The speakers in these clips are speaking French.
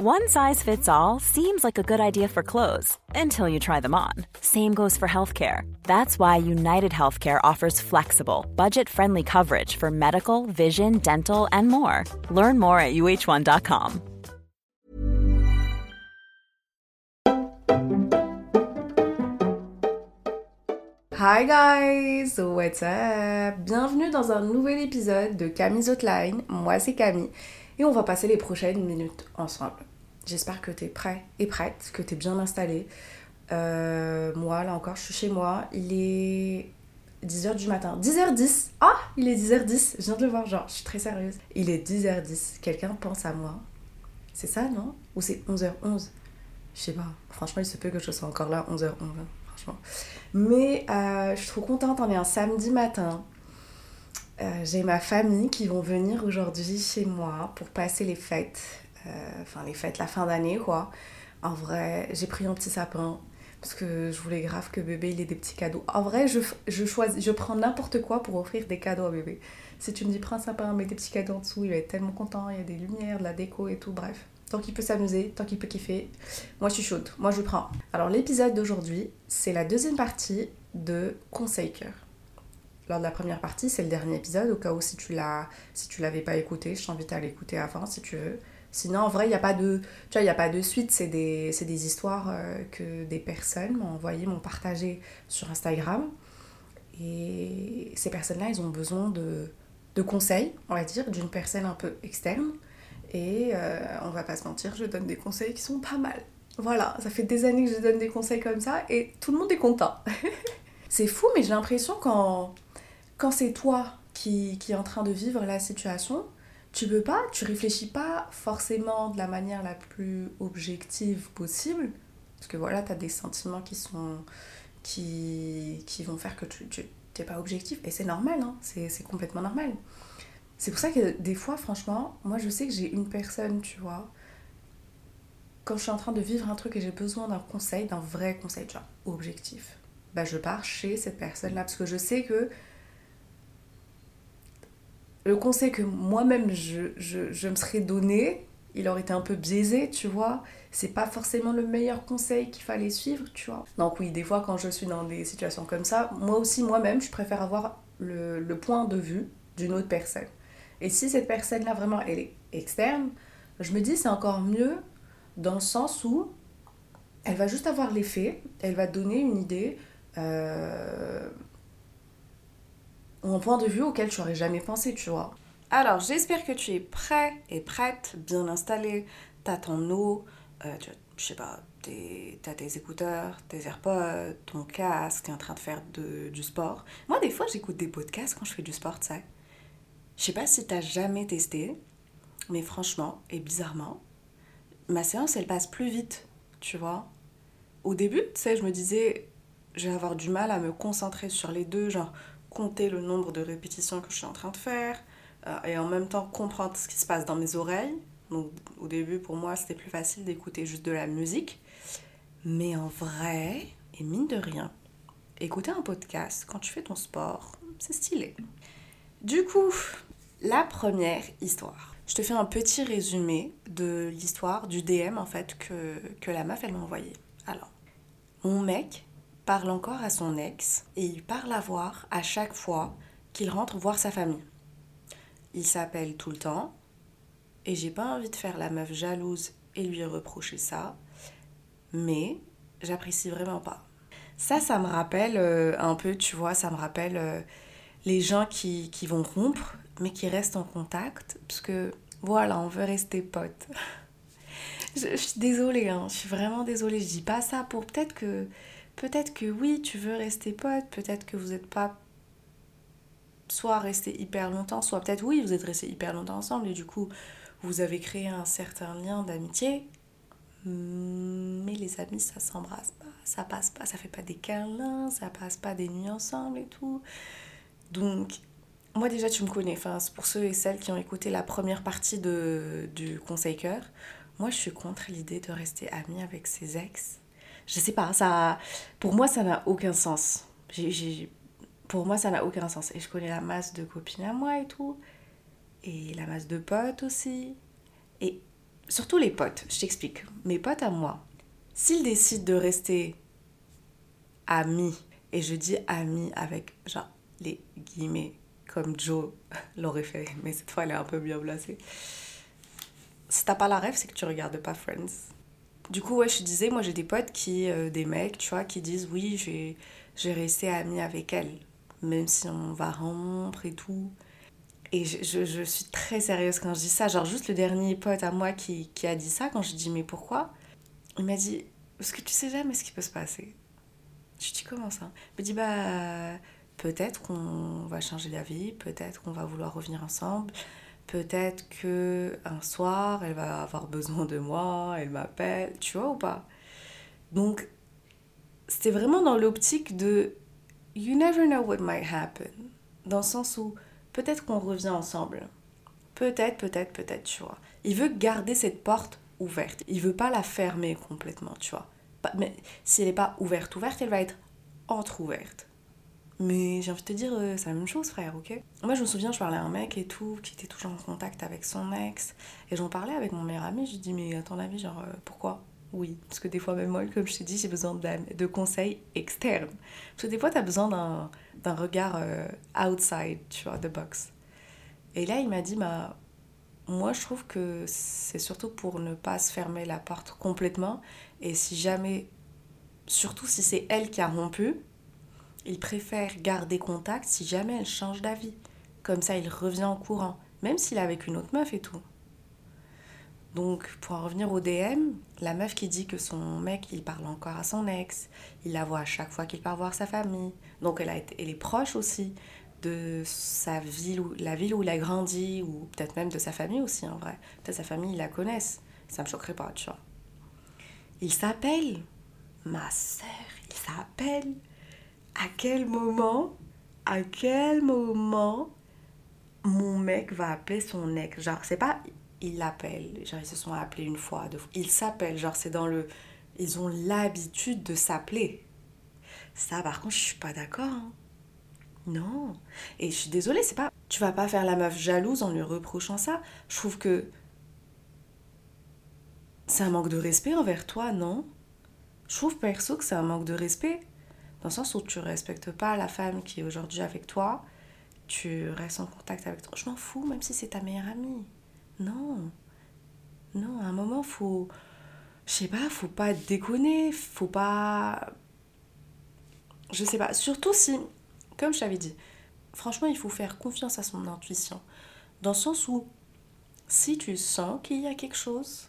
One size fits all seems like a good idea for clothes until you try them on. Same goes for healthcare. That's why United Healthcare offers flexible, budget friendly coverage for medical, vision, dental, and more. Learn more at uh1.com. Hi guys, what's up? Bienvenue dans un nouvel épisode de Camille's Outline. Moi c'est Camille et on va passer les prochaines minutes ensemble. J'espère que tu es prêt et prête, que tu es bien installé. Euh, moi, là encore, je suis chez moi. Il est 10h du matin. 10h10 Ah Il est 10h10. Je viens de le voir, genre, je suis très sérieuse. Il est 10h10. Quelqu'un pense à moi. C'est ça, non? Ou c'est 11h11 Je sais pas. Franchement, il se peut que je sois encore là 11h11. Hein, franchement. Mais euh, je suis trop contente. On est un samedi matin. Euh, j'ai ma famille qui vont venir aujourd'hui chez moi pour passer les fêtes. Euh, enfin, les fêtes, la fin d'année, quoi. En vrai, j'ai pris un petit sapin parce que je voulais grave que bébé il ait des petits cadeaux. En vrai, je, je, choisis, je prends n'importe quoi pour offrir des cadeaux à bébé. Si tu me dis prends un sapin, mets des petits cadeaux en dessous, il va être tellement content, il y a des lumières, de la déco et tout, bref. Tant qu'il peut s'amuser, tant qu'il peut kiffer, moi je suis chaude, moi je prends. Alors l'épisode d'aujourd'hui, c'est la deuxième partie de Conseil Cœur. Lors de la première partie, c'est le dernier épisode, au cas où si tu l'as si tu l'avais pas écouté, je t'invite à l'écouter avant si tu veux. Sinon, en vrai, il n'y a pas de, tu vois, a pas de suite. C'est des, des, histoires euh, que des personnes m'ont envoyées, m'ont partagées sur Instagram. Et ces personnes-là, ils ont besoin de, de conseils, on va dire, d'une personne un peu externe. Et euh, on va pas se mentir, je donne des conseils qui sont pas mal. Voilà, ça fait des années que je donne des conseils comme ça et tout le monde est content. c'est fou, mais j'ai l'impression quand, quand c'est toi qui, qui est en train de vivre la situation, tu peux pas, tu réfléchis pas forcément de la manière la plus objective possible, parce que voilà, tu as des sentiments qui sont qui, qui vont faire que tu n'es pas objectif, et c'est normal, hein, c'est complètement normal. C'est pour ça que des fois, franchement, moi je sais que j'ai une personne, tu vois, quand je suis en train de vivre un truc et j'ai besoin d'un conseil, d'un vrai conseil, vois, objectif, bah je pars chez cette personne-là, parce que je sais que le conseil que moi-même je, je, me serais donné, il aurait été un peu biaisé, tu vois. C'est pas forcément le meilleur conseil qu'il fallait suivre, tu vois. Donc oui, des fois quand je suis dans des situations comme ça, moi aussi, moi-même, je préfère avoir le, le point de vue d'une autre personne. Et si cette personne-là, vraiment, elle est externe, je me dis c'est encore mieux dans le sens où elle va juste avoir les faits, elle va donner une idée, euh, ou un point de vue auquel tu n'aurais jamais pensé, tu vois. Alors, j'espère que tu es prêt et prête, bien installé. T'as ton eau, euh, je sais pas, t'as tes écouteurs, tes AirPods, ton casque, t'es en train de faire de, du sport. Moi, des fois, j'écoute des podcasts quand je fais du sport, tu sais. Je sais pas si t'as jamais testé, mais franchement, et bizarrement, ma séance, elle passe plus vite, tu vois. Au début, tu sais, je me disais, je vais avoir du mal à me concentrer sur les deux, genre compter le nombre de répétitions que je suis en train de faire euh, et en même temps comprendre ce qui se passe dans mes oreilles. Donc au début pour moi c'était plus facile d'écouter juste de la musique. Mais en vrai, et mine de rien, écouter un podcast quand tu fais ton sport, c'est stylé. Du coup, la première histoire. Je te fais un petit résumé de l'histoire du DM en fait que, que la meuf elle m'a envoyé. Alors, mon mec parle encore à son ex et il part la voir à chaque fois qu'il rentre voir sa famille. Il s'appelle tout le temps et j'ai pas envie de faire la meuf jalouse et lui reprocher ça, mais j'apprécie vraiment pas. Ça, ça me rappelle euh, un peu, tu vois, ça me rappelle euh, les gens qui, qui vont rompre mais qui restent en contact parce que voilà, on veut rester potes. je, je, suis désolée, hein, je suis vraiment désolée, je dis pas ça pour peut-être que peut-être que oui, tu veux rester pote, peut-être que vous n'êtes pas soit resté hyper longtemps, soit peut-être oui, vous êtes resté hyper longtemps ensemble et du coup, vous avez créé un certain lien d'amitié. Mais les amis, ça s'embrasse pas, ça passe pas, ça fait pas des câlins, ça passe pas des nuits ensemble et tout. Donc, moi déjà, tu me connais. Enfin, pour ceux et celles qui ont écouté la première partie de, du Conseil Cœur, moi, je suis contre l'idée de rester amie avec ses ex je sais pas, ça, pour moi, ça n'a aucun sens. pour moi, ça n'a aucun sens. Et je connais la masse de copines à moi et tout. Et la masse de potes aussi. Et surtout les potes, je t'explique. Mes potes à moi, s'ils décident de rester amis, et je dis amis avec genre les guillemets, comme Joe l'aurait fait, mais cette fois elle est un peu bien placée. Si t'as pas la rêve, c'est que tu regardes pas Friends. Du coup, ouais, je disais, moi j'ai des potes qui, euh, des mecs, tu vois, qui disent oui, j'ai, j'ai resté amie avec elle, même si on va rompre et tout. Et je, je, suis très sérieuse quand je dis ça. Genre, juste le dernier pote à moi qui, qui a dit ça, quand je dis mais pourquoi? Il m'a dit parce que tu sais jamais ce qui peut se passer. Je dis comment ça? Il me dit bah peut-être qu'on va changer d'avis, peut-être qu'on va vouloir revenir ensemble, peut-être que un soir elle va avoir besoin de moi, elle m'appelle, tu vois ou pas? Donc c'était vraiment dans l'optique de you never know what might happen, dans le sens où peut-être qu'on revient ensemble. Peut-être, peut-être, peut-être, tu vois. Il veut garder cette porte ouverte. Il veut pas la fermer complètement, tu vois. Mais si elle n'est pas ouverte, ouverte, elle va être entre-ouverte. Mais j'ai envie de te dire, euh, c'est la même chose, frère, ok? Moi, je me souviens, je parlais à un mec et tout, qui était toujours en contact avec son ex. Et j'en parlais avec mon meilleur ami. Je lui dis, mais à ton avis, genre, euh, pourquoi? Oui. Parce que des fois, même moi, comme je t'ai dit, j'ai besoin de conseils externes. Parce que des fois, tu as besoin d'un regard euh, outside, tu vois, de box. Et là, il m'a dit, bah, moi, je trouve que c'est surtout pour ne pas se fermer la porte complètement. Et si jamais, surtout si c'est elle qui a rompu, il préfère garder contact si jamais elle change d'avis. Comme ça, il revient en courant, même s'il est avec une autre meuf et tout. Donc, pour en revenir au DM, la meuf qui dit que son mec, il parle encore à son ex, il la voit à chaque fois qu'il part voir sa famille. Donc, elle, a été, est proche aussi de sa ville, la ville où il a grandi, ou peut-être même de sa famille aussi, en vrai. Peut-être sa famille, ils la connaissent. Ça me choquerait pas, tu vois. Il s'appelle ma sœur, il s'appelle. À quel moment, à quel moment mon mec va appeler son ex? Genre, c'est pas il l'appelle, genre ils se sont appelés une fois, deux fois. Ils s'appellent, genre c'est dans le. Ils ont l'habitude de s'appeler. Ça, par contre, je suis pas d'accord. Hein. Non. Et je suis désolée, c'est pas. Tu vas pas faire la meuf jalouse en lui reprochant ça. Je trouve que c'est un manque de respect envers toi, non? Je trouve perso que c'est un manque de respect. Dans le sens où tu respectes pas la femme qui est aujourd'hui avec toi, tu restes en contact avec toi. Je m'en fous, même si c'est ta meilleure amie. Non. Non, à un moment, faut. Je sais pas, faut pas déconner, faut pas. Je sais pas. Surtout si, comme je t'avais dit, franchement, il faut faire confiance à son intuition. Dans le sens où, si tu sens qu'il y a quelque chose,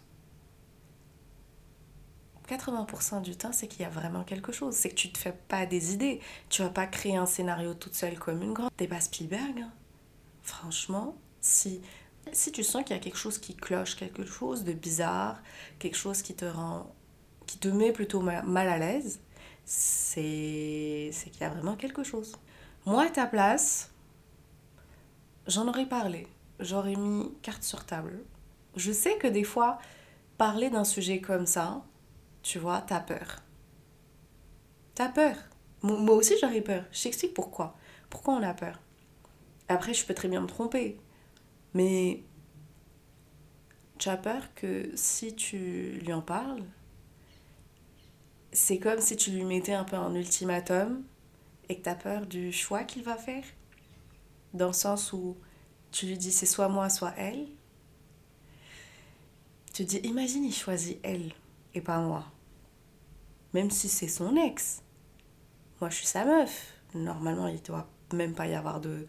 80% du temps, c'est qu'il y a vraiment quelque chose. C'est que tu te fais pas des idées. Tu vas pas créer un scénario toute seule comme une grande. Pas Spielberg. Hein. Franchement, si, si tu sens qu'il y a quelque chose qui cloche, quelque chose de bizarre, quelque chose qui te rend. qui te met plutôt mal à l'aise, c'est, c'est qu'il y a vraiment quelque chose. Moi, à ta place, j'en aurais parlé. J'aurais mis carte sur table. Je sais que des fois, parler d'un sujet comme ça, tu vois, t'as peur. T'as peur. Moi aussi j'aurais peur. Je t'explique pourquoi. Pourquoi on a peur? Après, je peux très bien me tromper. Mais tu as peur que si tu lui en parles, c'est comme si tu lui mettais un peu un ultimatum et que tu as peur du choix qu'il va faire? Dans le sens où tu lui dis c'est soit moi, soit elle. Tu dis, imagine, il choisit elle et pas moi. Même si c'est son ex. Moi, je suis sa meuf. Normalement, il ne doit même pas y avoir de,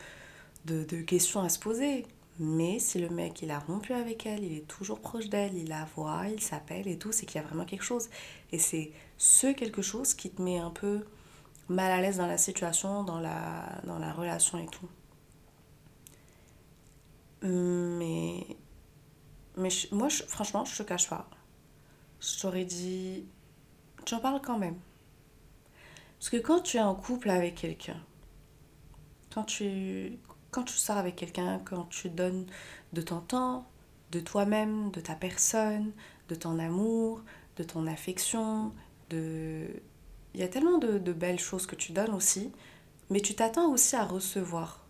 de, questions à se poser. Mais si le mec, il a rompu avec elle, il est toujours proche d'elle, il la voit, il s'appelle et tout, c'est qu'il y a vraiment quelque chose. Et c'est ce quelque chose qui te met un peu mal à l'aise dans la situation, dans la, dans la relation et tout. Mais, mais moi, franchement, je te cache pas je t'aurais dit, tu en parles quand même. Parce que quand tu es en couple avec quelqu'un, quand tu, quand tu sors avec quelqu'un, quand tu donnes de ton temps, de toi-même, de ta personne, de ton amour, de ton affection, de... Il y a tellement de, de belles choses que tu donnes aussi, mais tu t'attends aussi à recevoir.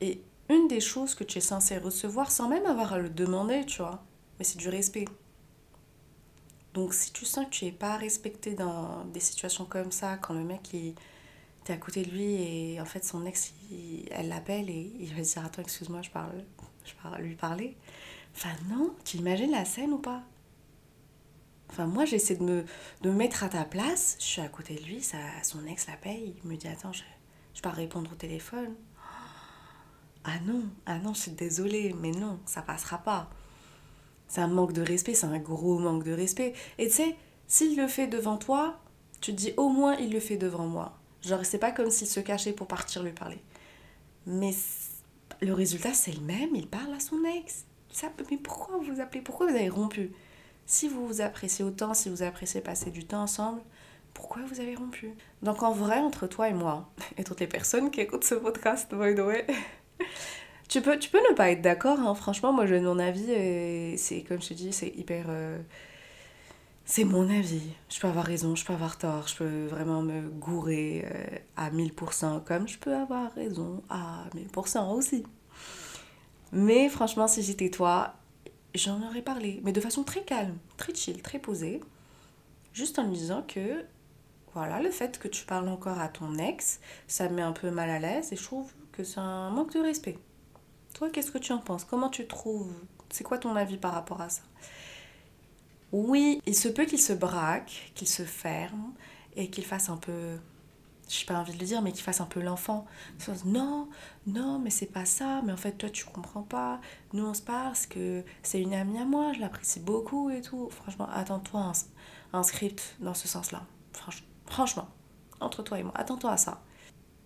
Et une des choses que tu es censé recevoir sans même avoir à le demander, tu vois, mais c'est du respect. Donc si tu sens que tu n'es pas respecté dans des situations comme ça, quand le mec il t'es à côté de lui et en fait son ex elle l'appelle et il va dire attends excuse-moi je parle je parle lui parler. Enfin non, tu imagines la scène ou pas? Enfin moi j'essaie de me, de mettre à ta place, je suis à côté de lui, ça, son ex l'appelle, il me dit attends je, je peux répondre au téléphone. Ah non, ah non, je suis désolée, mais non, ça passera pas. C'est un manque de respect, c'est un gros manque de respect. Et tu sais, s'il le fait devant toi, tu te dis au moins il le fait devant moi. Genre, c'est pas comme s'il se cachait pour partir lui parler. Mais le résultat, c'est le même, il parle à son ex. Ça, mais pourquoi vous vous appelez Pourquoi vous avez rompu? Si vous vous appréciez autant, si vous appréciez passer du temps ensemble, pourquoi vous avez rompu? Donc en vrai, entre toi et moi, et toutes les personnes qui écoutent ce podcast, by the way, tu peux, tu peux ne pas être d'accord, hein. franchement, moi je donne mon avis et c'est comme je te dis, c'est hyper. Euh, c'est mon avis. Je peux avoir raison, je peux avoir tort, je peux vraiment me gourer euh, à 1000%, comme je peux avoir raison à 1000% aussi. Mais franchement, si j'étais toi, j'en aurais parlé, mais de façon très calme, très chill, très posée, juste en lui disant que voilà, le fait que tu parles encore à ton ex, ça me met un peu mal à l'aise et je trouve que c'est un manque de respect. Toi, qu'est-ce que tu en penses? Comment tu trouves C'est quoi ton avis par rapport à ça? Oui, il se peut qu'il se braque, qu'il se ferme et qu'il fasse un peu je n'ai pas envie de le dire, mais qu'il fasse un peu l'enfant. Non, non, mais c'est pas ça, mais en fait, toi, tu comprends pas. Nous, on se parle que c'est une amie à moi, je l'apprécie beaucoup et tout. Franchement, attends-toi un, script dans ce sens-là. franchement, entre toi et moi, attends-toi à ça.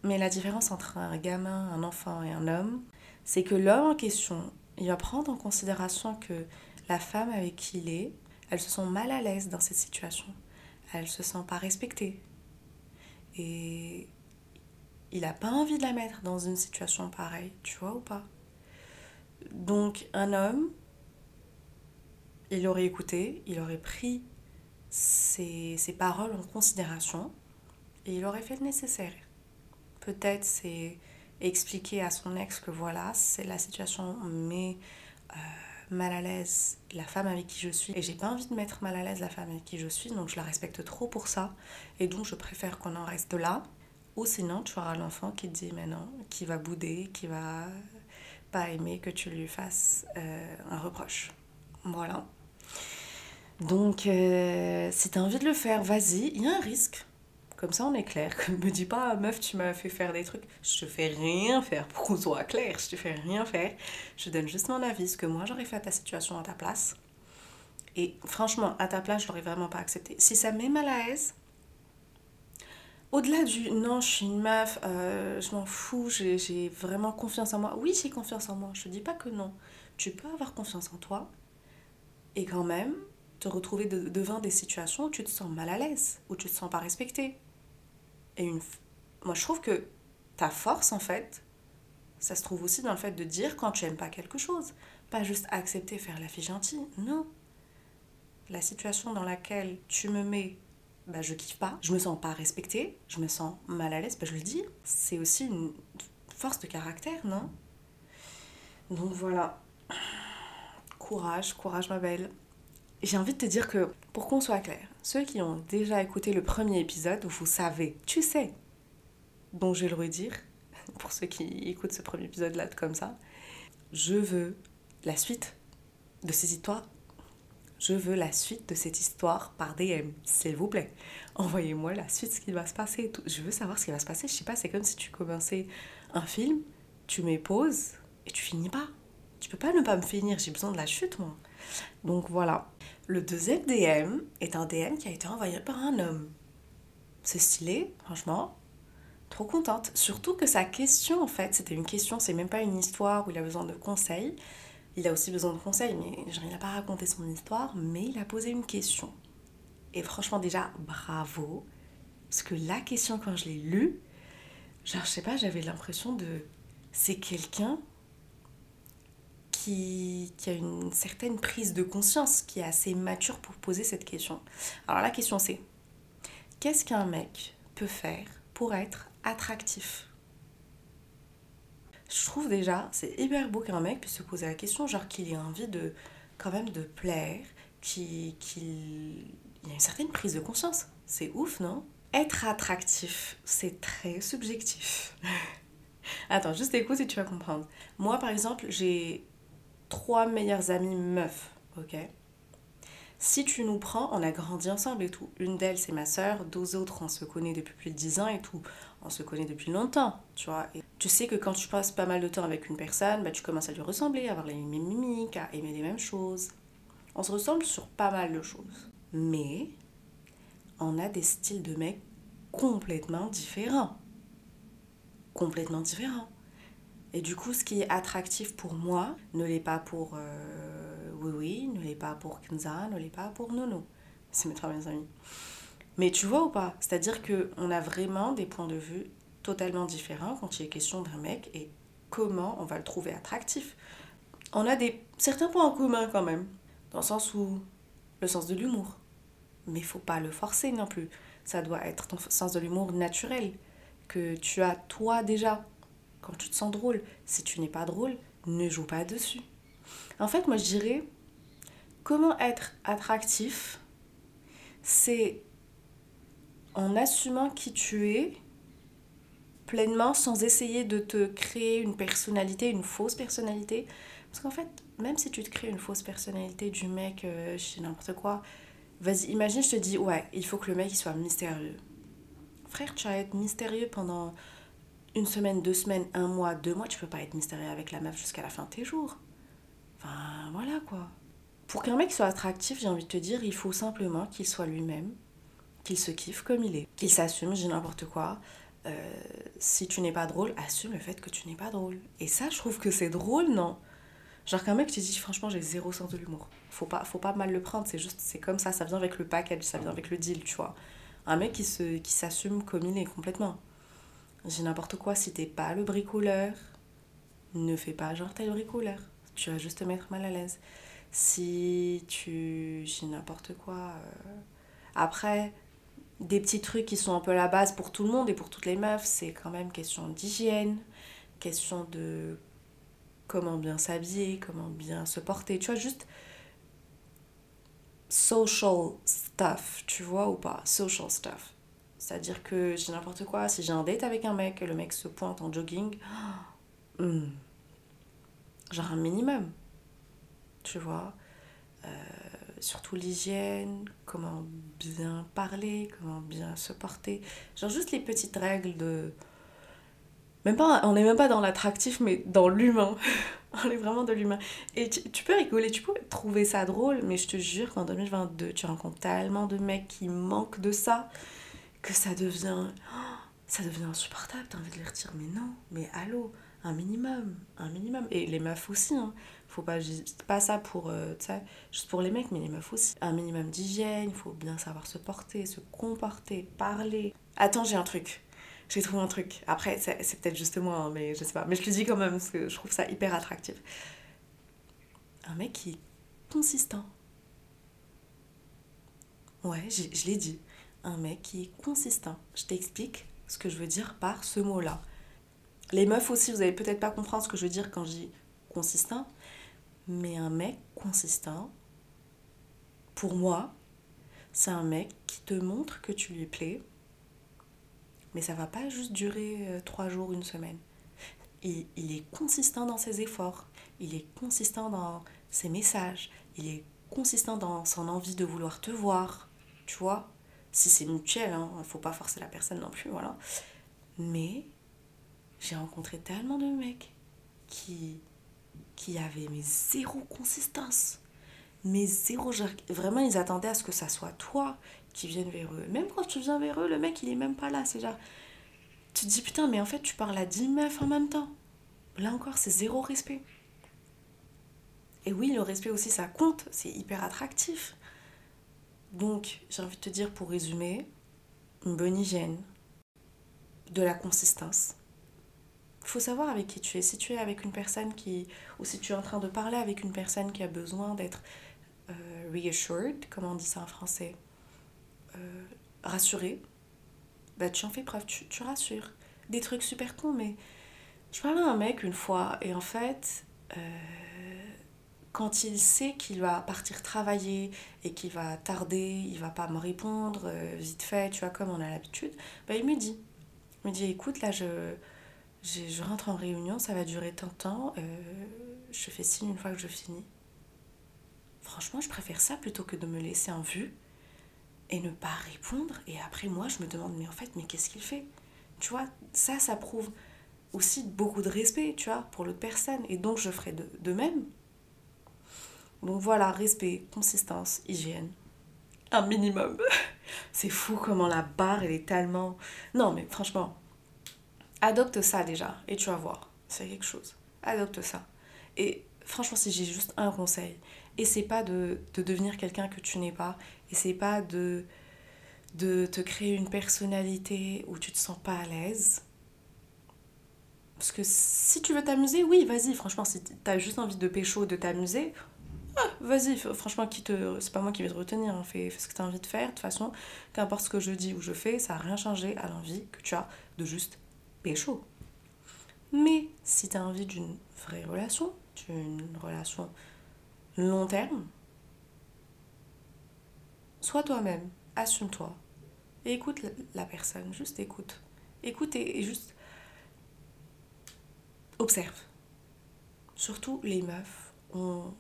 Mais la différence entre un gamin, un enfant et un homme, c'est que l'homme en question, il va prendre en considération que la femme avec qui il est, elle se sent mal à l'aise dans cette situation. Elle se sent pas respectée. Et il n'a pas envie de la mettre dans une situation pareille, tu vois ou pas? Donc un homme, il aurait écouté, il aurait pris ses, ses paroles en considération et il aurait fait le nécessaire peut-être c'est expliquer à son ex que voilà, c'est la situation, mais euh, mal à l'aise la femme avec qui je suis. Et j'ai pas envie de mettre mal à l'aise la femme avec qui je suis, donc je la respecte trop pour ça. Et donc je préfère qu'on en reste là. Ou sinon, tu auras l'enfant qui te dit maintenant, qui va bouder, qui va pas aimer que tu lui fasses euh, un reproche. Voilà. Donc, euh, si tu as envie de le faire, vas-y, il y a un risque. Comme ça, on est clair. Me dis pas, meuf, tu m'as fait faire des trucs. Je te fais rien faire pour qu'on soit clair. Je te fais rien faire. Je donne juste mon avis, ce que moi j'aurais fait à ta situation à ta place. Et franchement, à ta place, je l'aurais vraiment pas accepté. Si ça met mal à l'aise, au-delà du non, je suis une meuf, euh, je m'en fous, j'ai vraiment confiance en moi. Oui, j'ai confiance en moi. Je te dis pas que non. Tu peux avoir confiance en toi et quand même te retrouver devant des situations où tu te sens mal à l'aise, où tu te sens pas respecté, et une... moi, je trouve que ta force, en fait, ça se trouve aussi dans le fait de dire quand tu aimes pas quelque chose. Pas juste accepter, faire la fille gentille. Non. La situation dans laquelle tu me mets, bah, je kiffe pas, je me sens pas respectée, je me sens mal à l'aise, bah, je le dis. C'est aussi une force de caractère, non Donc voilà. Courage, courage ma belle. J'ai envie de te dire que, pour qu'on soit clair, ceux qui ont déjà écouté le premier épisode, vous savez, tu sais, donc je vais le redire, pour ceux qui écoutent ce premier épisode-là comme ça, je veux la suite de ces histoires. Je veux la suite de cette histoire par DM, s'il vous plaît. Envoyez-moi la suite, ce qui va se passer. Je veux savoir ce qui va se passer. Je sais pas, c'est comme si tu commençais un film, tu mets pause et tu finis pas. Tu peux pas ne pas me finir, j'ai besoin de la chute, moi. Donc voilà. Le deuxième DM est un DM qui a été envoyé par un homme. C'est stylé, franchement. Trop contente. Surtout que sa question, en fait, c'était une question, c'est même pas une histoire où il a besoin de conseils. Il a aussi besoin de conseils, mais il n'a pas raconté son histoire, mais il a posé une question. Et franchement, déjà, bravo. Parce que la question, quand je l'ai lue, genre, je sais pas, j'avais l'impression de. C'est quelqu'un qui, a une certaine prise de conscience, qui est assez mature pour poser cette question. Alors la question c'est, qu'est-ce qu'un mec peut faire pour être attractif? Je trouve déjà, c'est hyper beau qu'un mec puisse se poser la question, genre qu'il ait envie de quand même de plaire, qu'il y a une certaine prise de conscience. C'est ouf, non? Être attractif, c'est très subjectif. Attends, juste écoute et tu vas comprendre. Moi, par exemple, j'ai trois meilleures amies meufs, ok? Si tu nous prends, on a grandi ensemble et tout. Une d'elles, c'est ma sœur, deux autres, on se connaît depuis plus de 10 ans et tout. On se connaît depuis longtemps, tu vois. Tu sais que quand tu passes pas mal de temps avec une personne, bah, tu commences à lui ressembler, à avoir les mêmes mimiques, à aimer les mêmes choses. On se ressemble sur pas mal de choses. Mais on a des styles de mecs complètement différents. Complètement différents. Et du coup, ce qui est attractif pour moi ne l'est pas pour euh, Oui Oui, ne l'est pas pour Kenza, ne l'est pas pour Nono. C'est mes trois meilleurs amis. Mais tu vois ou pas? C'est-à-dire qu'on a vraiment des points de vue totalement différents quand il est question d'un mec et comment on va le trouver attractif. On a des certains points en commun quand même, dans le sens où le sens de l'humour. Mais faut pas le forcer non plus. Ça doit être ton sens de l'humour naturel que tu as toi déjà quand tu te sens drôle. Si tu n'es pas drôle, ne joue pas dessus. En fait, moi je dirais, comment être attractif, c'est en assumant qui tu es pleinement sans essayer de te créer une personnalité, une fausse personnalité. Parce qu'en fait, même si tu te crées une fausse personnalité du mec, euh, je sais n'importe quoi, vas-y, imagine, je te dis, ouais, il faut que le mec il soit mystérieux. Frère, tu vas être mystérieux pendant une semaine, deux semaines, un mois, deux mois, tu peux pas être mystérieux avec la meuf jusqu'à la fin de tes jours. Enfin, voilà quoi. Pour qu'un mec soit attractif, j'ai envie de te dire, il faut simplement qu'il soit lui-même, qu'il se kiffe comme il est, qu'il s'assume, j'ai n'importe quoi. Euh, si tu n'es pas drôle, assume le fait que tu n'es pas drôle. Et ça, je trouve que c'est drôle, non? Genre qu'un mec te dit, franchement, j'ai zéro sens de l'humour. Faut pas, faut pas mal le prendre, c'est juste, c'est comme ça, ça vient avec le package, ça vient avec le deal, tu vois. Un mec qui, se, qui s'assume comme il est complètement. J'ai n'importe quoi, si t'es pas le bricoleur, ne fais pas genre t'es le bricoleur. Tu vas juste te mettre mal à l'aise. Si tu. J'ai n'importe quoi. Euh, après, des petits trucs qui sont un peu la base pour tout le monde et pour toutes les meufs, c'est quand même question d'hygiène, question de comment bien s'habiller, comment bien se porter. Tu vois, juste social stuff, tu vois ou pas? Social stuff. C'est-à-dire que j'ai n'importe quoi, si j'ai un date avec un mec et le mec se pointe en jogging, hmm, genre un minimum, tu vois. Euh, surtout l'hygiène, comment bien parler, comment bien se porter. Genre juste les petites règles de... Même pas, on n'est même pas dans l'attractif, mais dans l'humain. on est vraiment de l'humain. Et tu, tu, peux rigoler, tu peux trouver ça drôle, mais je te jure qu'en 2022, tu rencontres tellement de mecs qui manquent de ça que ça devient, ça devient insupportable. T'as envie de leur dire, mais non, mais allô, un minimum, un minimum. Et les meufs aussi, hein. Faut pas, pas ça pour, euh, juste pour les mecs, mais les meufs aussi. Un minimum d'hygiène, il faut bien savoir se porter, se comporter, parler. Attends, j'ai un truc. J'ai trouvé un truc. Après, c'est peut-être juste moi, hein, mais je sais pas. Mais je te dis quand même, parce que je trouve ça hyper attractif. Un mec qui est consistant. Ouais, je l'ai dit un mec qui est consistant. Je t'explique ce que je veux dire par ce mot-là. Les meufs aussi, vous allez peut-être pas comprendre ce que je veux dire quand je dis consistant, mais un mec consistant, pour moi, c'est un mec qui te montre que tu lui plais, mais ça va pas juste durer euh, trois jours, une semaine. Il, il est consistant dans ses efforts, il est consistant dans ses messages, il est consistant dans son envie de vouloir te voir, tu vois si c'est mutuel, il hein, ne faut pas forcer la personne non plus, voilà. Mais j'ai rencontré tellement de mecs qui, qui avaient zéro consistance. Mais zéro, vraiment ils attendaient à ce que ça soit toi qui vienne vers eux. Même quand tu viens vers eux, le mec il est même pas là. C'est genre, tu te dis putain, mais en fait tu parles à 10 meufs en même temps. Là encore, c'est zéro respect. Et oui, le respect aussi ça compte, c'est hyper attractif. Donc, j'ai envie de te dire pour résumer, une bonne hygiène, de la consistance. Il faut savoir avec qui tu es. Si tu es avec une personne qui. ou si tu es en train de parler avec une personne qui a besoin d'être euh, reassured, comment on dit ça en français euh, Rassurée, bah tu en fais preuve, tu, tu rassures. Des trucs super cons, mais. Je parlais à un mec une fois et en fait. Euh, quand il sait qu'il va partir travailler et qu'il va tarder, il va pas me répondre euh, vite fait, tu vois, comme on a l'habitude, bah, il me dit. Il me dit, écoute, là, je, je, rentre en réunion, ça va durer tant de temps, euh, je fais signe une fois que je finis. Franchement, je préfère ça plutôt que de me laisser en vue et ne pas répondre. Et après, moi, je me demande, mais en fait, mais qu'est-ce qu'il fait? Tu vois, ça, ça prouve aussi beaucoup de respect, tu vois, pour l'autre personne. Et donc, je ferai de, de même. Donc voilà, respect, consistance, hygiène. Un minimum. C'est fou comment la barre, elle est tellement... Non, mais franchement, adopte ça déjà et tu vas voir. C'est quelque chose. Adopte ça. Et franchement, si j'ai juste un conseil, essaie pas de, de devenir quelqu'un que tu n'es pas. Essaie pas de, de te créer une personnalité où tu te sens pas à l'aise. Parce que si tu veux t'amuser, oui, vas-y, franchement, si tu as juste envie de pécho, de t'amuser, vas-y, franchement, te... c'est pas moi qui vais te retenir, hein. fais, ce que tu as envie de faire. De toute façon, qu'importe ce que je dis ou je fais, ça n'a rien changé à l'envie que tu as de juste pécho. Mais si tu as envie d'une vraie relation, d'une relation long terme, sois toi-même, assume-toi et écoute la personne, juste écoute. Écoute et juste observe. Surtout les meufs, on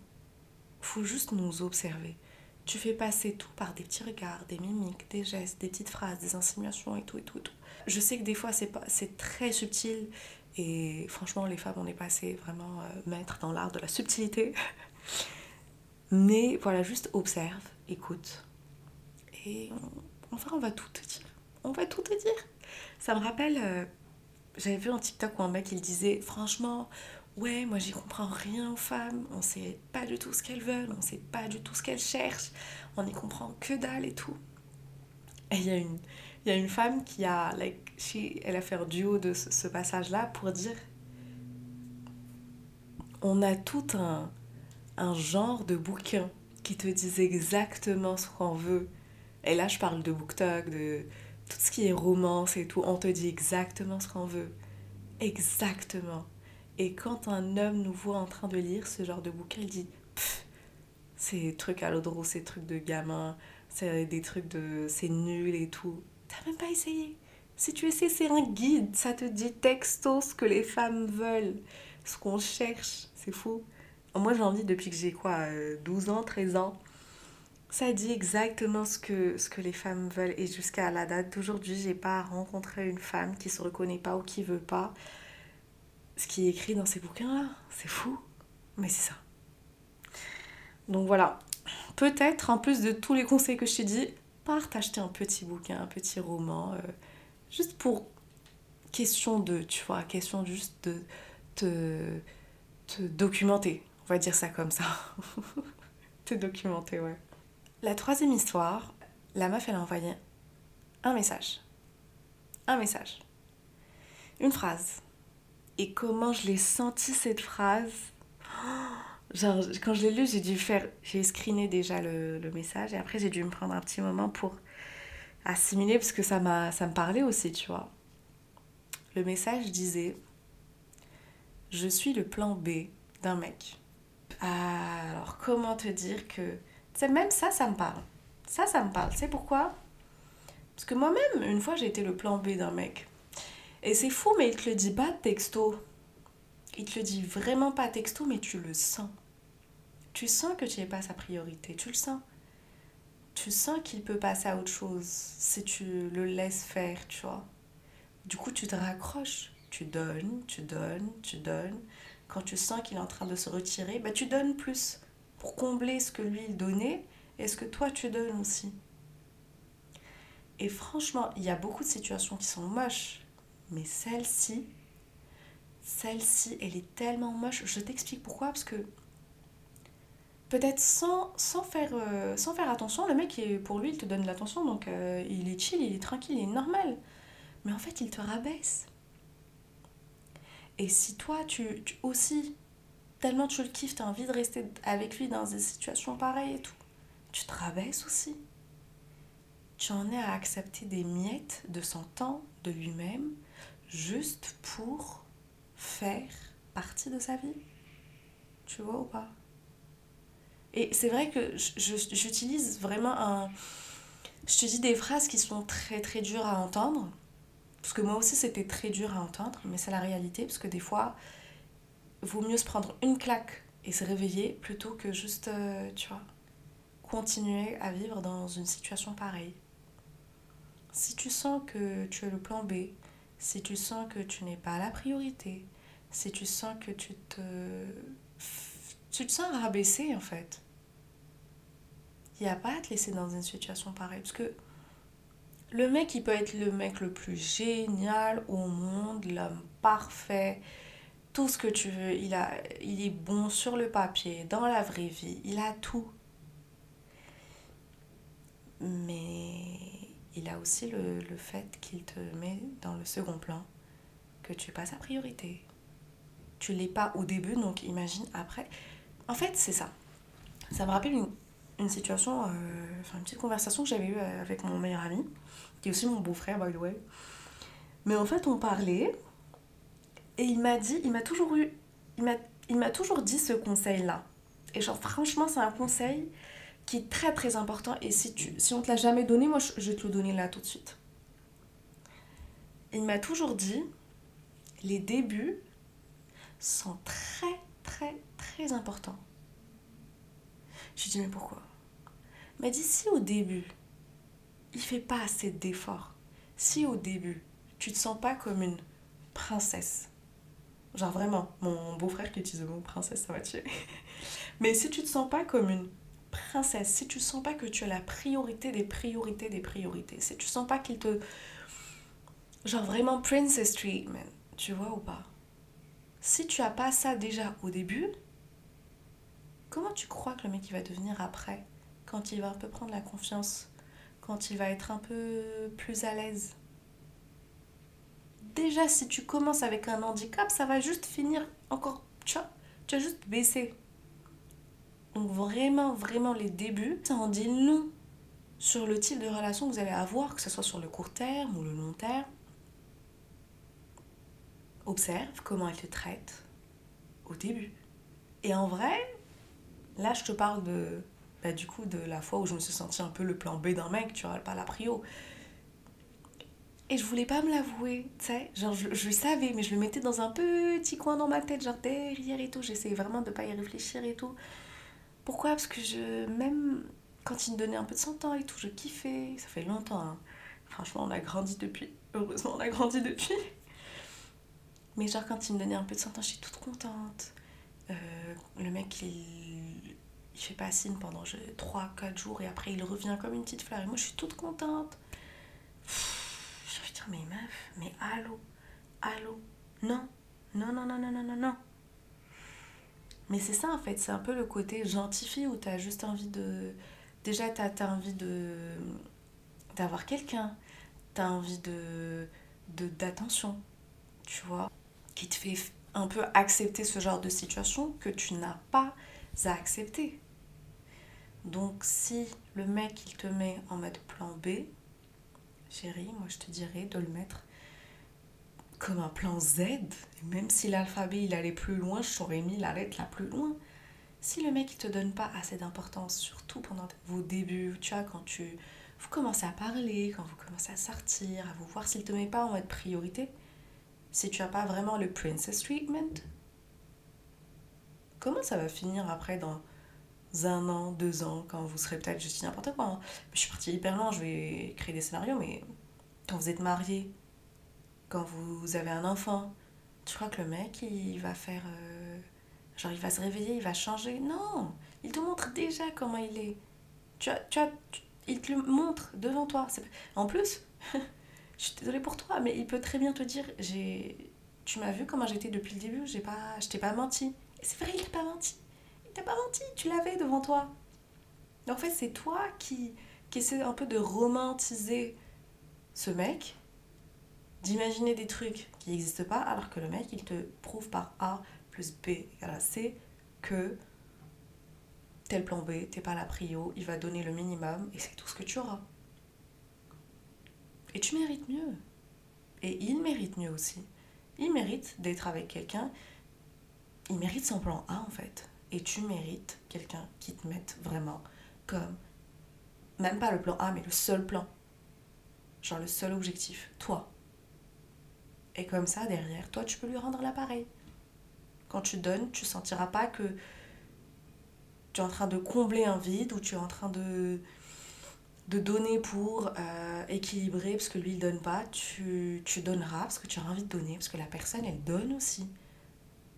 faut juste nous observer. Tu fais passer tout par des petits regards, des mimiques, des gestes, des petites phrases, des insinuations et tout et tout et tout. Je sais que des fois c'est pas c'est très subtil et franchement les femmes on est passé vraiment euh, maîtres dans l'art de la subtilité. Mais voilà, juste observe, écoute. Et enfin on va tout te dire. On va tout te dire. Ça me rappelle euh, j'avais vu un TikTok où un mec il disait franchement ouais, moi j'y comprends rien aux femmes, on sait pas du tout ce qu'elles veulent, on sait pas du tout ce qu'elles cherchent, on n'y comprend que dalle et tout. Et il y a une, y a une femme qui a, like, elle a fait un duo de ce, passage-là pour dire on a tout un, un genre de bouquin qui te dit exactement ce qu'on veut. Et là, je parle de BookTok, de tout ce qui est romance et tout. On te dit exactement ce qu'on veut. Exactement. Et quand un homme nous voit en train de lire ce genre de bouquin, il dit ces trucs à l'eau ces trucs de gamin, c'est des trucs de c'est nul et tout. T'as même pas essayé. Si tu essaies, c'est un guide. Ça te dit texto ce que les femmes veulent, ce qu'on cherche. C'est fou. Moi, j'ai envie depuis que j'ai quoi, 12 euh, ans, 13 ans. Ça dit exactement ce que, ce que les femmes veulent. Et jusqu'à la date d'aujourd'hui, j'ai pas rencontré une femme qui se reconnaît pas ou qui veut pas ce qui est écrit dans ces bouquins-là. C'est fou, mais c'est ça. Donc voilà, peut-être en plus de tous les conseils que je t'ai dit, part t'acheter un petit bouquin, un petit roman, euh, juste pour question de, tu vois, question juste de te, te documenter. On va dire ça comme ça. te documenter, ouais. La troisième histoire, la meuf, elle a envoyé un message. Un message. Une phrase. Et comment je l'ai senti cette phrase. Genre, quand je l'ai lu, j'ai dû faire. J'ai screené déjà le, le, message et après, j'ai dû me prendre un petit moment pour assimiler parce que ça, m'a, ça me parlait aussi, tu vois. Le message disait Je suis le plan B d'un mec. alors, comment te dire que. Sais, même ça, ça me parle. Ça, ça me parle. Sais pourquoi? Parce que moi-même, une fois, j'ai été le plan B d'un mec. Et c'est fou, mais il te le dit pas texto. Il te le dit vraiment pas texto, mais tu le sens. Tu sens que tu n'es pas sa priorité, tu le sens. Tu sens qu'il peut passer à autre chose si tu le laisses faire, tu vois. Du coup, tu te raccroches. Tu donnes, tu donnes, tu donnes. Quand tu sens qu'il est en train de se retirer, bah, tu donnes plus pour combler ce que lui il donnait et ce que toi tu donnes aussi. Et franchement, il y a beaucoup de situations qui sont moches mais celle-ci, celle-ci, elle est tellement moche. Je t'explique pourquoi. Parce que peut-être sans, sans, faire, euh, sans faire attention, le mec, pour lui, il te donne l'attention. Donc euh, il est chill, il est tranquille, il est normal. Mais en fait, il te rabaisse. Et si toi, tu, tu aussi, tellement tu le kiffes, tu as envie de rester avec lui dans des situations pareilles et tout, tu te rabaisses aussi. Tu en es à accepter des miettes de son temps, de lui-même, juste pour faire partie de sa vie. Tu vois ou pas? Et c'est vrai que j'utilise vraiment un... Je te dis des phrases qui sont très très dures à entendre. Parce que moi aussi c'était très dur à entendre, mais c'est la réalité. Parce que des fois, vaut mieux se prendre une claque et se réveiller plutôt que juste, euh, tu vois, continuer à vivre dans une situation pareille. Si tu sens que tu es le plan B, si tu sens que tu n'es pas la priorité, si tu sens que tu te tu te sens rabaissé en fait. Il n'y a pas à te laisser dans une situation pareille. Parce que le mec, il peut être le mec le plus génial au monde, l'homme parfait, tout ce que tu veux. Il, a, il est bon sur le papier, dans la vraie vie, il a tout. Mais il a aussi le, le fait qu'il te met dans le second plan, que tu es pas sa priorité. Tu l'es pas au début, donc imagine après. En fait, c'est ça. Ça me rappelle une, situation, euh, une petite conversation que j'avais eue euh, avec mon meilleur ami, qui est aussi mon beau-frère, by the way. Mais en fait, on parlait, et il m'a dit, il m'a toujours eu, il m'a toujours dit ce conseil-là. Et genre, franchement, c'est un conseil qui est très très important. Et si, tu, si on te l'a jamais donné, moi, je, vais te le donner là tout de suite. Il m'a toujours dit, les débuts sont très très très important. Je lui dis mais pourquoi? Il m'a dit si au début, il fait pas assez d'efforts, si au début, tu te sens pas comme une princesse, genre vraiment, mon beau-frère qui utilise le mot princesse, ça va tuer. mais si tu te sens pas comme une princesse, si tu sens pas que tu as la priorité des priorités des priorités, si tu sens pas qu'il te... Genre vraiment princess treatment, tu vois ou pas? Si tu as pas ça déjà au début, Comment tu crois que le mec il va devenir après Quand il va un peu prendre la confiance Quand il va être un peu plus à l'aise? Déjà, si tu commences avec un handicap, ça va juste finir encore. Tu vois, tu vas juste baisser. Donc, vraiment, vraiment, les débuts, ça en dit long sur le type de relation que vous allez avoir, que ce soit sur le court terme ou le long terme. Observe comment elle te traite au début. Et en vrai, Là, je te parle de, bah, du coup, de la fois où je me suis sentie un peu le plan B d'un mec, tu vois, pas la prio. Et je voulais pas me l'avouer, tu sais. Genre, je, je, savais, mais je le mettais dans un petit coin dans ma tête, genre derrière et tout. J'essayais vraiment de pas y réfléchir et tout. Pourquoi? Parce que je, même quand il me donnait un peu de son temps et tout, je kiffais. Ça fait longtemps, hein. Franchement, on a grandi depuis. Heureusement, on a grandi depuis. Mais genre, quand il me donnait un peu de son temps, j'étais toute contente. Euh, le mec, il, il fait pas signe pendant 3-4 jours et après il revient comme une petite fleur. Et moi, je suis toute contente. Je vais dire, mais meuf, mais allô, allô, non, non, non, non, non, non, non, non. Mais c'est ça en fait, c'est un peu le côté gentil où t'as juste envie de. Déjà, t'as as envie de d'avoir quelqu'un, t'as envie de d'attention, tu vois, qui te fait un peu accepter ce genre de situation que tu n'as pas à accepter. Donc si le mec il te met en mode plan B, chérie, moi je te dirais de le mettre comme un plan Z. Même si l'alphabet il allait plus loin, je t'aurais mis la lettre la plus loin. Si le mec il te donne pas assez d'importance, surtout pendant vos débuts, tu vois, quand tu vous commencez à parler, quand vous commencez à sortir, à vous voir s'il te met pas en mode priorité, si tu n'as pas vraiment le princess treatment, comment ça va finir après dans un an, deux ans, quand vous serez peut-être, juste n'importe quoi. Hein. Je suis partie hyper loin, je vais créer des scénarios, mais quand vous êtes marié, quand vous avez un enfant, tu crois que le mec, il va faire... Euh, genre, il va se réveiller, il va changer? Non Il te montre déjà comment il est. Tu as, tu as, il te le montre devant toi. En plus, je suis désolée pour toi, mais il peut très bien te dire, j'ai, tu m'as vu comment j'étais depuis le début, j'ai pas, je t'ai pas menti. C'est vrai, il t'a pas menti. Il t'a pas menti, tu l'avais devant toi. En fait, c'est toi qui, qui essaie un peu de romantiser ce mec, d'imaginer des trucs qui n'existent pas, alors que le mec, il te prouve par A plus B égale à C que tel plan B, t'es pas la prio, il va donner le minimum et c'est tout ce que tu auras. Et tu mérites mieux. Et il mérite mieux aussi. Il mérite d'être avec quelqu'un. Il mérite son plan A en fait. Et tu mérites quelqu'un qui te mette vraiment comme, même pas le plan A, mais le seul plan. Genre le seul objectif, toi. Et comme ça, derrière, toi, tu peux lui rendre l'appareil. Quand tu donnes, tu sentiras pas que tu es en train de combler un vide ou tu es en train de, de donner pour euh, équilibrer parce que lui il donne pas. Tu, tu donneras parce que tu as envie de donner, parce que la personne elle donne aussi.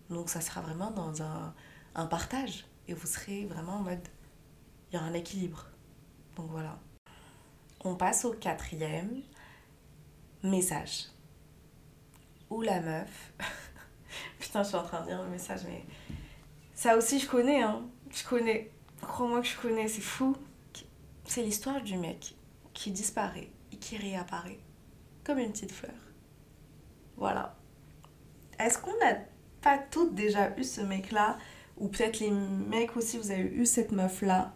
Donc ça sera vraiment dans un, un partage et vous serez vraiment en mode il y a un équilibre. Donc voilà. On passe au quatrième message. Ou la meuf. Putain, je suis en train de dire un message, mais ça aussi je connais, hein. Je connais. Crois-moi que je connais, c'est fou. C'est l'histoire du mec qui disparaît et qui réapparaît comme une petite fleur. Voilà. Est-ce qu'on n'a pas toutes déjà eu ce mec-là? Ou peut-être les mecs aussi, vous avez eu cette meuf-là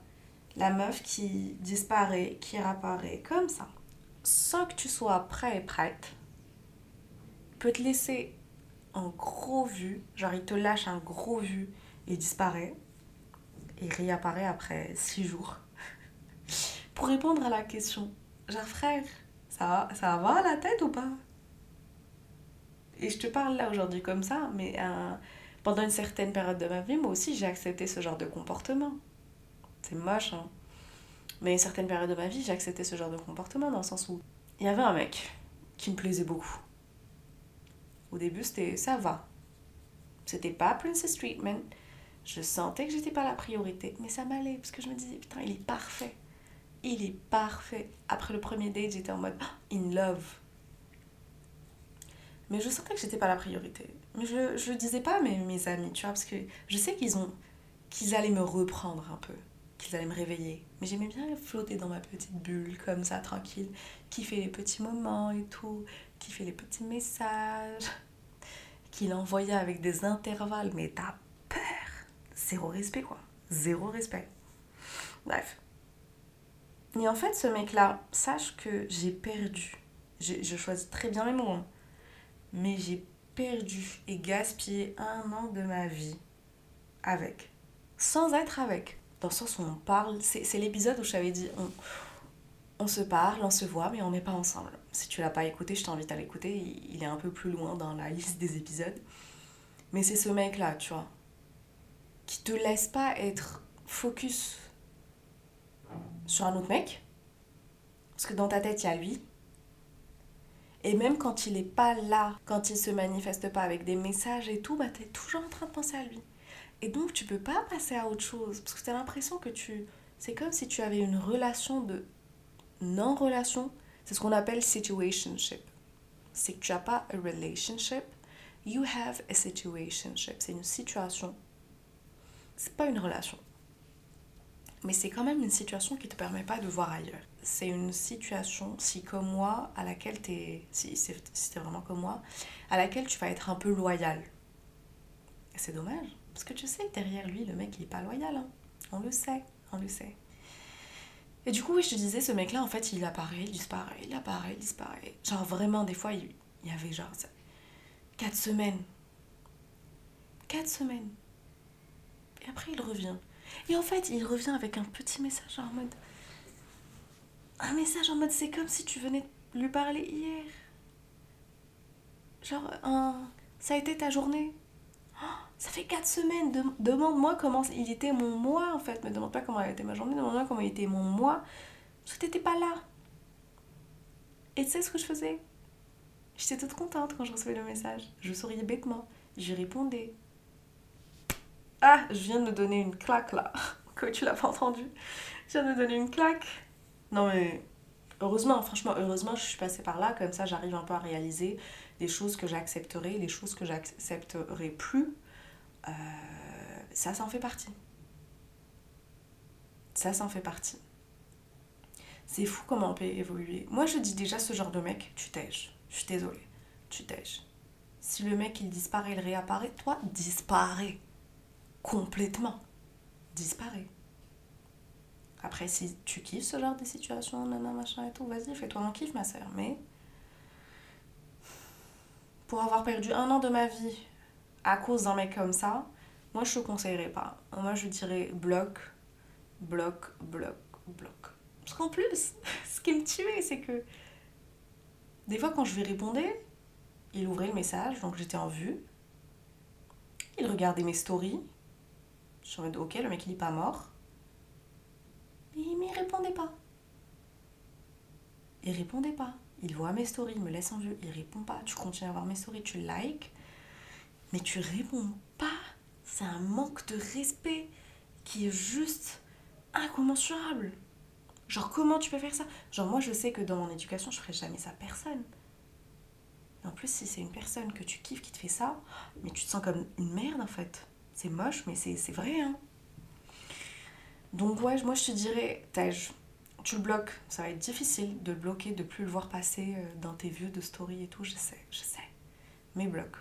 La meuf qui disparaît, qui réapparaît comme ça. Sans que tu sois prêt et prête. Peut te laisser un gros vu. Genre, il te lâche un gros vu et disparaît. Et réapparaît après six jours pour répondre à la question. Genre, frère, ça, ça va à la tête ou pas? Et je te parle là aujourd'hui comme ça, mais euh, pendant une certaine période de ma vie, moi aussi, j'ai accepté ce genre de comportement. C'est moche, hein. Mais une certaine période de ma vie, j'ai accepté ce genre de comportement dans le sens où il y avait un mec qui me plaisait beaucoup. Au début, c'était ça va. C'était pas Princess Treatment. Je sentais que j'étais pas la priorité, mais ça m'allait parce que je me disais putain, il est parfait il est parfait. Après le premier date, j'étais en mode ah, in love. Mais je sentais que j'étais pas la priorité. Mais je, je disais pas à mes, mes amis, tu vois, parce que je sais qu'ils ont qu'ils allaient me reprendre un peu, qu'ils allaient me réveiller. Mais j'aimais bien flotter dans ma petite bulle, comme ça, tranquille, qui fait les petits moments et tout, qui fait les petits messages, qu'il envoyait avec des intervalles. Mais t'as peur Zéro respect, quoi. Zéro respect. Bref. Et en fait, ce mec-là, sache que j'ai perdu. Je choisis très bien mes mots. Hein. Mais j'ai perdu et gaspillé un an de ma vie avec. Sans être avec. Dans le sens où on parle. C'est l'épisode où je t'avais dit on, on se parle, on se voit, mais on n'est pas ensemble. Si tu l'as pas écouté, je t'invite à l'écouter. Il est un peu plus loin dans la liste des épisodes. Mais c'est ce mec-là, tu vois, qui te laisse pas être focus sur un autre mec. Parce que dans ta tête, il y a lui. Et même quand il n'est pas là, quand il se manifeste pas avec des messages et tout, bah es toujours en train de penser à lui. Et donc tu peux pas passer à autre chose. Parce que tu as l'impression que tu... C'est comme si tu avais une relation de non-relation. C'est ce qu'on appelle situationship. C'est que tu n'as pas a relationship, you have a situationship. C'est une situation. C'est pas une relation mais c'est quand même une situation qui te permet pas de voir ailleurs. C'est une situation, si comme moi, à laquelle tu es, si c'est vraiment comme moi, à laquelle tu vas être un peu loyal. C'est dommage, parce que tu sais derrière lui, le mec, il est pas loyal. Hein. On le sait, on le sait. Et du coup, oui, je te disais, ce mec-là, en fait, il apparaît, il disparaît, il apparaît, il disparaît. Genre, vraiment, des fois, il, y avait genre 4 semaines. 4 semaines. Et après, il revient. Et en fait, il revient avec un petit message en mode. Un message en mode c'est comme si tu venais lui parler hier. Genre, un, ça a été ta journée? Ça fait 4 semaines. demande-moi comment il était mon mois en fait. Me demande pas comment été ma journée. Demande-moi comment il était mon mois. Parce que t'étais pas là. Et tu sais ce que je faisais? J'étais toute contente quand je recevais le message. Je souriais bêtement. Je répondais. Ah, je viens de me donner une claque là. Que tu l'as pas entendu? Je viens de me donner une claque. Non mais heureusement, franchement, heureusement, je suis passée par là. Comme ça, j'arrive un peu à réaliser des choses que j'accepterai, des choses que j'accepterai plus. Euh, ça, ça en fait partie. Ça, ça en fait partie. C'est fou comment on peut évoluer. Moi, je dis déjà ce genre de mec, tu tèges. Je suis désolée. Tu tèges. Si le mec, il disparaît, il réapparaît, toi, disparaît complètement disparaît. Après, si tu kiffes ce genre de situation, nana, machin et tout, vas-y, fais-toi un kiff, ma soeur. Mais pour avoir perdu un an de ma vie à cause d'un mec comme ça, moi je te conseillerais pas. Moi je dirais bloc, bloc, bloc, bloc. Parce qu'en plus, ce qui me tuait, c'est que des fois quand je lui répondais, il ouvrait le message, donc j'étais en vue. Il regardait mes stories. Je suis en mode, ok, le mec il est pas mort. Mais il m'y répondait pas. Il répondait pas. Il voit mes stories, il me laisse en vue, il répond pas. Tu continues à voir mes stories, tu likes, mais tu réponds pas. C'est un manque de respect qui est juste incommensurable. Genre, comment tu peux faire ça? Genre, moi, je sais que dans mon éducation, je ferai jamais ça à personne. en plus, si c'est une personne que tu kiffes qui te fait ça, mais tu te sens comme une merde en fait. C'est moche, mais c'est vrai. Hein. Donc, ouais, moi, je te dirais, tu le bloques. Ça va être difficile de le bloquer, de plus le voir passer euh, dans tes vieux de story et tout, je sais, je sais. Mais bloque.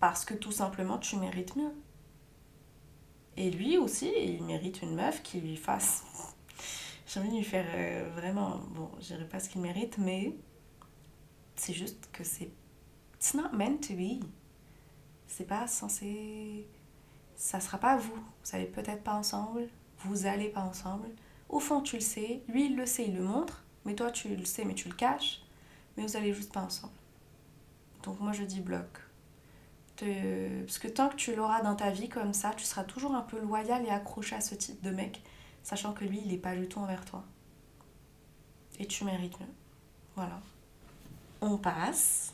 Parce que tout simplement, tu mérites mieux. Et lui aussi, il mérite une meuf qui lui fasse. J'ai envie de lui faire euh, vraiment. Bon, je dirais pas ce qu'il mérite, mais c'est juste que c'est. It's not meant to be. C'est pas censé. Ça sera pas vous. Vous savez peut-être pas ensemble vous allez pas ensemble. Au fond, tu le sais, lui il le sait, il le montre, mais toi tu le sais, mais tu le caches, mais vous allez juste pas ensemble. Donc moi je dis bloc. Parce que tant que tu l'auras dans ta vie comme ça, tu seras toujours un peu loyal et accroché à ce type de mec, sachant que lui il est pas du tout envers toi. Et tu mérites mieux. Voilà. On passe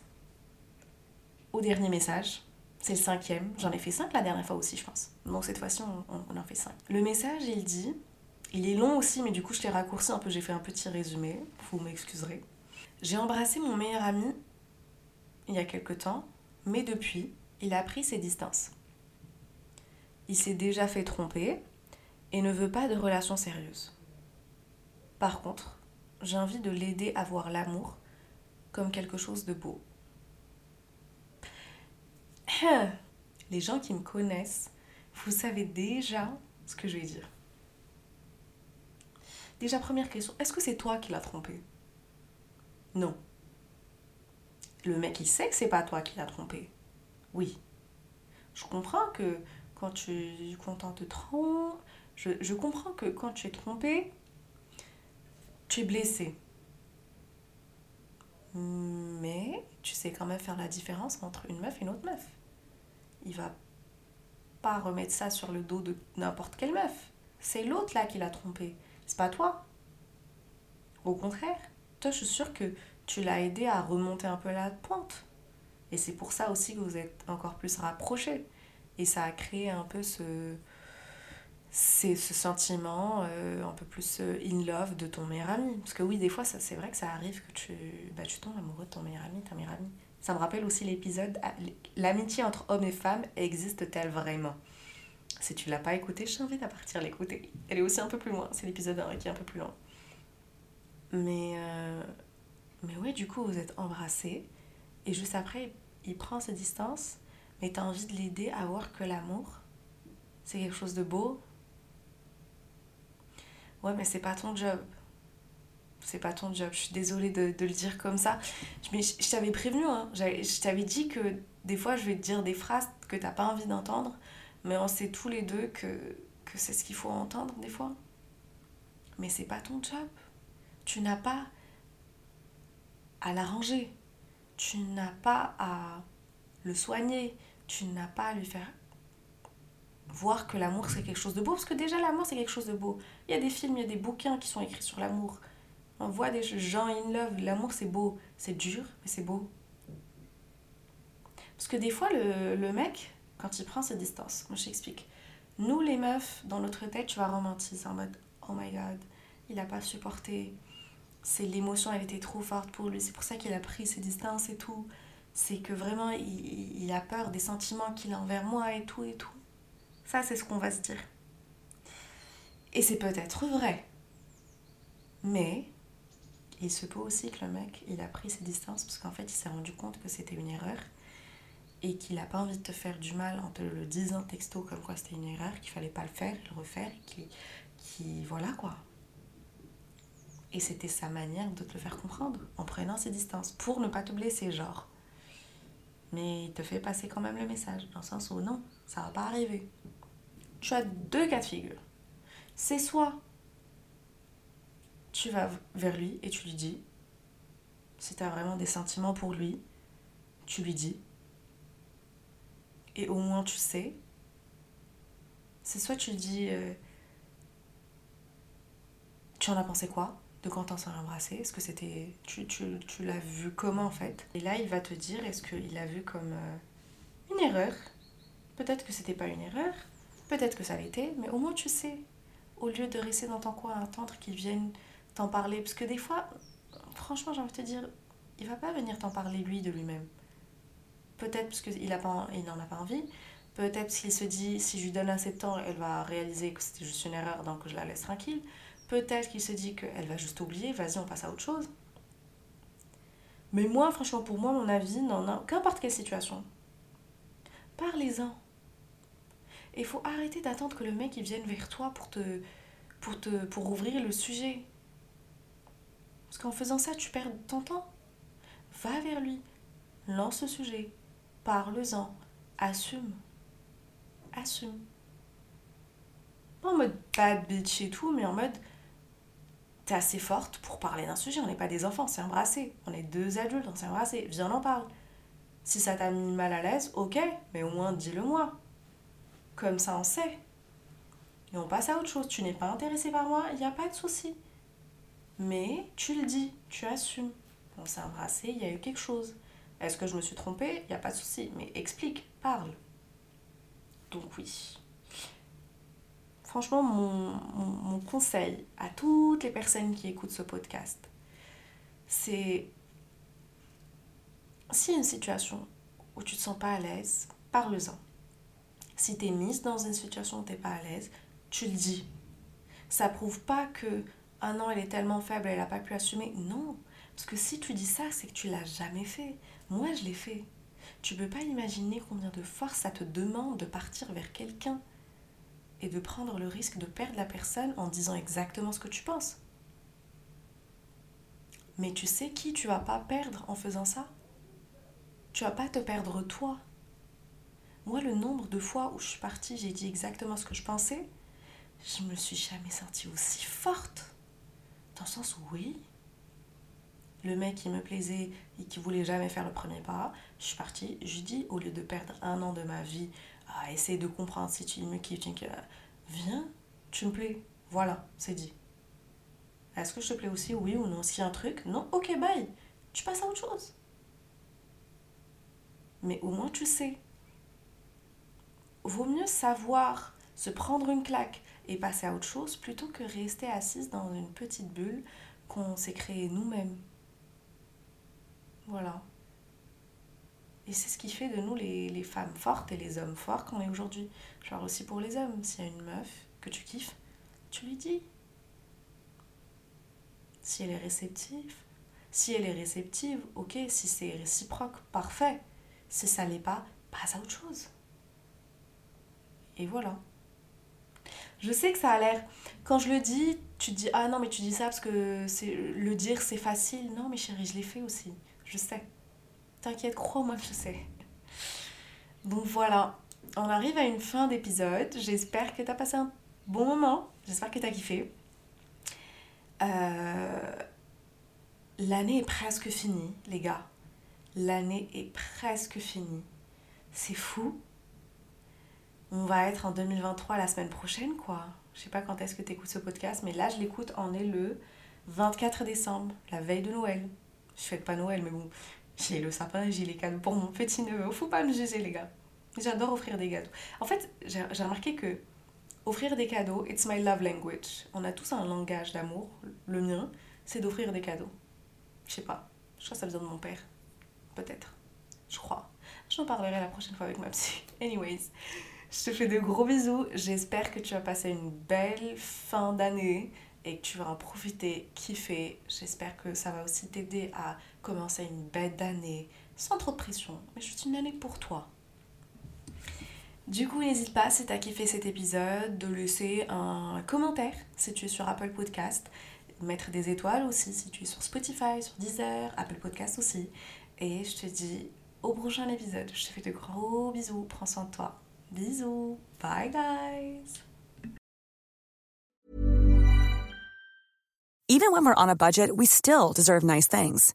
au dernier message. C'est le cinquième. J'en ai fait cinq la dernière fois aussi, je pense. Donc cette fois-ci, on, en fait cinq. Le message, il dit, il est long aussi, mais du coup, je t'ai raccourci un peu, j'ai fait un petit résumé. Vous m'excuserez. J'ai embrassé mon meilleur ami il y a quelque temps, mais depuis, il a pris ses distances. Il s'est déjà fait tromper et ne veut pas de relation sérieuse. Par contre, j'ai envie de l'aider à voir l'amour comme quelque chose de beau les gens qui me connaissent, vous savez déjà ce que je vais dire. Déjà, première question, est-ce que c'est toi qui l'as trompé? Non. Le mec, il sait que c'est pas toi qui l'as trompé. Oui. Je comprends que quand tu quand on te trompe, je, je comprends que quand tu es trompé, tu es blessé. Mais tu sais quand même faire la différence entre une meuf et une autre meuf il va pas remettre ça sur le dos de n'importe quelle meuf. C'est l'autre là qui l'a trompé. C'est pas toi. Au contraire, toi, je suis sûre que tu l'as aidé à remonter un peu la pente. Et c'est pour ça aussi que vous êtes encore plus rapprochés. Et ça a créé un peu ce, ce sentiment euh, un peu plus euh, in love de ton meilleur ami. Parce que oui, des fois, c'est vrai que ça arrive que tu, bah, tu tombes amoureux de ton meilleur ami, ta meilleure amie. Ça me rappelle aussi l'épisode ah, L'amitié entre hommes et femmes existe-t-elle vraiment? Si tu l'as pas écouté, je t'invite à partir l'écouter. Elle est aussi un peu plus loin, c'est l'épisode 1 qui est un peu plus loin. Mais, euh, mais du coup, vous êtes embrassés. Et juste après, il prend ses distances, mais tu as envie de l'aider à voir que l'amour, c'est quelque chose de beau. Ouais, mais c'est pas ton job c'est pas ton job. Je suis désolée de, le dire comme ça. Mais je, t'avais prévenu, hein. je t'avais dit que des fois je vais te dire des phrases que t'as pas envie d'entendre, mais on sait tous les deux que, que c'est ce qu'il faut entendre des fois. Mais c'est pas ton job. Tu n'as pas à l'arranger. Tu n'as pas à le soigner. Tu n'as pas à lui faire voir que l'amour c'est quelque chose de beau. Parce que déjà l'amour c'est quelque chose de beau. Il y a des films, il y a des bouquins qui sont écrits sur l'amour. On voit des gens in love. L'amour, c'est beau. C'est dur, mais c'est beau. Parce que des fois, le, le, mec, quand il prend ses distances, moi je t'explique. Nous, les meufs, dans notre tête, tu vas romantiser en mode Oh my god, il a pas supporté. C'est l'émotion, elle était trop forte pour lui. C'est pour ça qu'il a pris ses distances et tout. C'est que vraiment, il, il a peur des sentiments qu'il a envers moi et tout et tout. Ça, c'est ce qu'on va se dire. Et c'est peut-être vrai. Mais il se peut aussi que le mec, il a pris ses distances parce qu'en fait, il s'est rendu compte que c'était une erreur et qu'il n'a pas envie de te faire du mal en te le disant texto comme quoi c'était une erreur, qu'il fallait pas le faire, le refaire, qui, qui voilà quoi. Et c'était sa manière de te le faire comprendre en prenant ses distances pour ne pas te blesser, genre. mais il te fait passer quand même le message, dans le sens où non, ça va pas arriver. Tu as deux cas de figure. C'est soit tu vas vers lui et tu lui dis, si tu as vraiment des sentiments pour lui, tu lui dis. Et au moins tu sais. C'est soit tu dis, euh, tu en as pensé quoi? De quand on s'est embrassé Est-ce que c'était. Tu, tu, tu l'as vu comment en fait? Et là, il va te dire est-ce qu'il l'a vu comme euh, une erreur? Peut-être que c'était pas une erreur, peut-être que ça l'était, mais au moins tu sais. Au lieu de rester dans ton coin à attendre qu'il vienne t'en parler. Parce que des fois, franchement, j'ai envie de te dire, il va pas venir t'en parler lui de lui-même. Peut-être parce qu'il n'en a, pas envie. Peut-être qu'il se dit, si je lui donne assez de temps, elle va réaliser que c'était juste une erreur, donc je la laisse tranquille. Peut-être qu'il se dit qu'elle va juste oublier, vas-y, on passe à autre chose. Mais moi, franchement, pour moi, mon avis, dans qu'importe quelle situation, parlez-en. Et il faut arrêter d'attendre que le mec vienne vers toi pour te, pour te pour ouvrir le sujet. Parce qu'en faisant ça, tu perds ton temps. Va vers lui, lance le sujet, parle-en, assume. Assume. Pas en mode bad bitch et tout, mais en mode t'es assez forte pour parler d'un sujet. On n'est pas des enfants, c'est embrasser. On est deux adultes, on s'est embrassé. Viens, on en parle. Si ça t'a mis mal à l'aise, ok, mais au moins dis-le moi. Comme ça, on sait. Et on passe à autre chose. Tu n'es pas intéressé par moi, il n'y a pas de souci. Mais tu le dis, tu assumes. On s'est embrassé, il y a eu quelque chose. Est-ce que je me suis trompée? Il n'y a pas de souci. Mais explique, parle. Donc oui. Franchement, mon, conseil à toutes les personnes qui écoutent ce podcast, c'est s'il y a une situation où tu te sens pas à l'aise, parle-en. Si tu es mise dans une situation où tu n'es pas à l'aise, tu le dis. Ça prouve pas que ah non, elle est tellement faible, elle n'a pas pu assumer. Non, parce que si tu dis ça, c'est que tu l'as jamais fait. Moi, je l'ai fait. Tu peux pas imaginer combien de force ça te demande de partir vers quelqu'un et de prendre le risque de perdre la personne en disant exactement ce que tu penses. Mais tu sais qui tu vas pas perdre en faisant ça? Tu vas pas te perdre toi. Moi, le nombre de fois où je suis partie, j'ai dit exactement ce que je pensais, je me suis jamais sentie aussi forte. Dans le sens où oui, le mec qui me plaisait et qui voulait jamais faire le premier pas, je suis partie, je dis, au lieu de perdre un an de ma vie à essayer de comprendre si tu me kiffes, viens, tu me plais, voilà, c'est dit. Est-ce que je te plais aussi, oui ou non? S'il y a un truc, non, ok, bye, tu passes à autre chose. Mais au moins tu sais. Vaut mieux savoir se prendre une claque et passer à autre chose plutôt que rester assise dans une petite bulle qu'on s'est créée nous-mêmes. Voilà. Et c'est ce qui fait de nous les, les, femmes fortes et les hommes forts qu'on est aujourd'hui. Genre aussi pour les hommes, s'il y a une meuf que tu kiffes, tu lui dis. Si elle est réceptive, si elle est réceptive, ok, si c'est réciproque, parfait. Si ça l'est pas, passe à autre chose. Et voilà. Je sais que ça a l'air. Quand je le dis, tu dis Ah non, mais tu dis ça parce que c'est le dire c'est facile. Non, mais chérie, je l'ai fait aussi. Je sais. T'inquiète, crois-moi que je sais. Donc voilà, on arrive à une fin d'épisode. J'espère que t'as passé un bon moment. J'espère que t'as kiffé. Euh, l'année est presque finie, les gars. L'année est presque finie. C'est fou on va être en 2023 la semaine prochaine, quoi. Je sais pas quand est-ce que tu écoutes ce podcast, mais là, je l'écoute, on est le 24 décembre, la veille de Noël. Je fête pas Noël, mais bon, j'ai le sapin, j'ai les cadeaux pour mon petit neveu. Faut pas me juger, les gars. J'adore offrir des cadeaux. En fait, j'ai remarqué que offrir des cadeaux, it's my love language. On a tous un langage d'amour. Le mien, c'est d'offrir des cadeaux. Je sais pas. Je crois que ça vient de mon père. Peut-être. Je crois. J'en parlerai la prochaine fois avec ma psy. Anyways. Je te fais de gros bisous. J'espère que tu vas passer une belle fin d'année et que tu vas en profiter, kiffer. J'espère que ça va aussi t'aider à commencer une belle année sans trop de pression, mais juste une année pour toi. Du coup, n'hésite pas si tu as kiffé cet épisode de laisser un commentaire si tu es sur Apple Podcast, mettre des étoiles aussi si tu es sur Spotify, sur Deezer, Apple Podcast aussi. Et je te dis au prochain épisode. Je te fais de gros bisous. Prends soin de toi. Bisous. Bye guys. Even when we're on a budget, we still deserve nice things.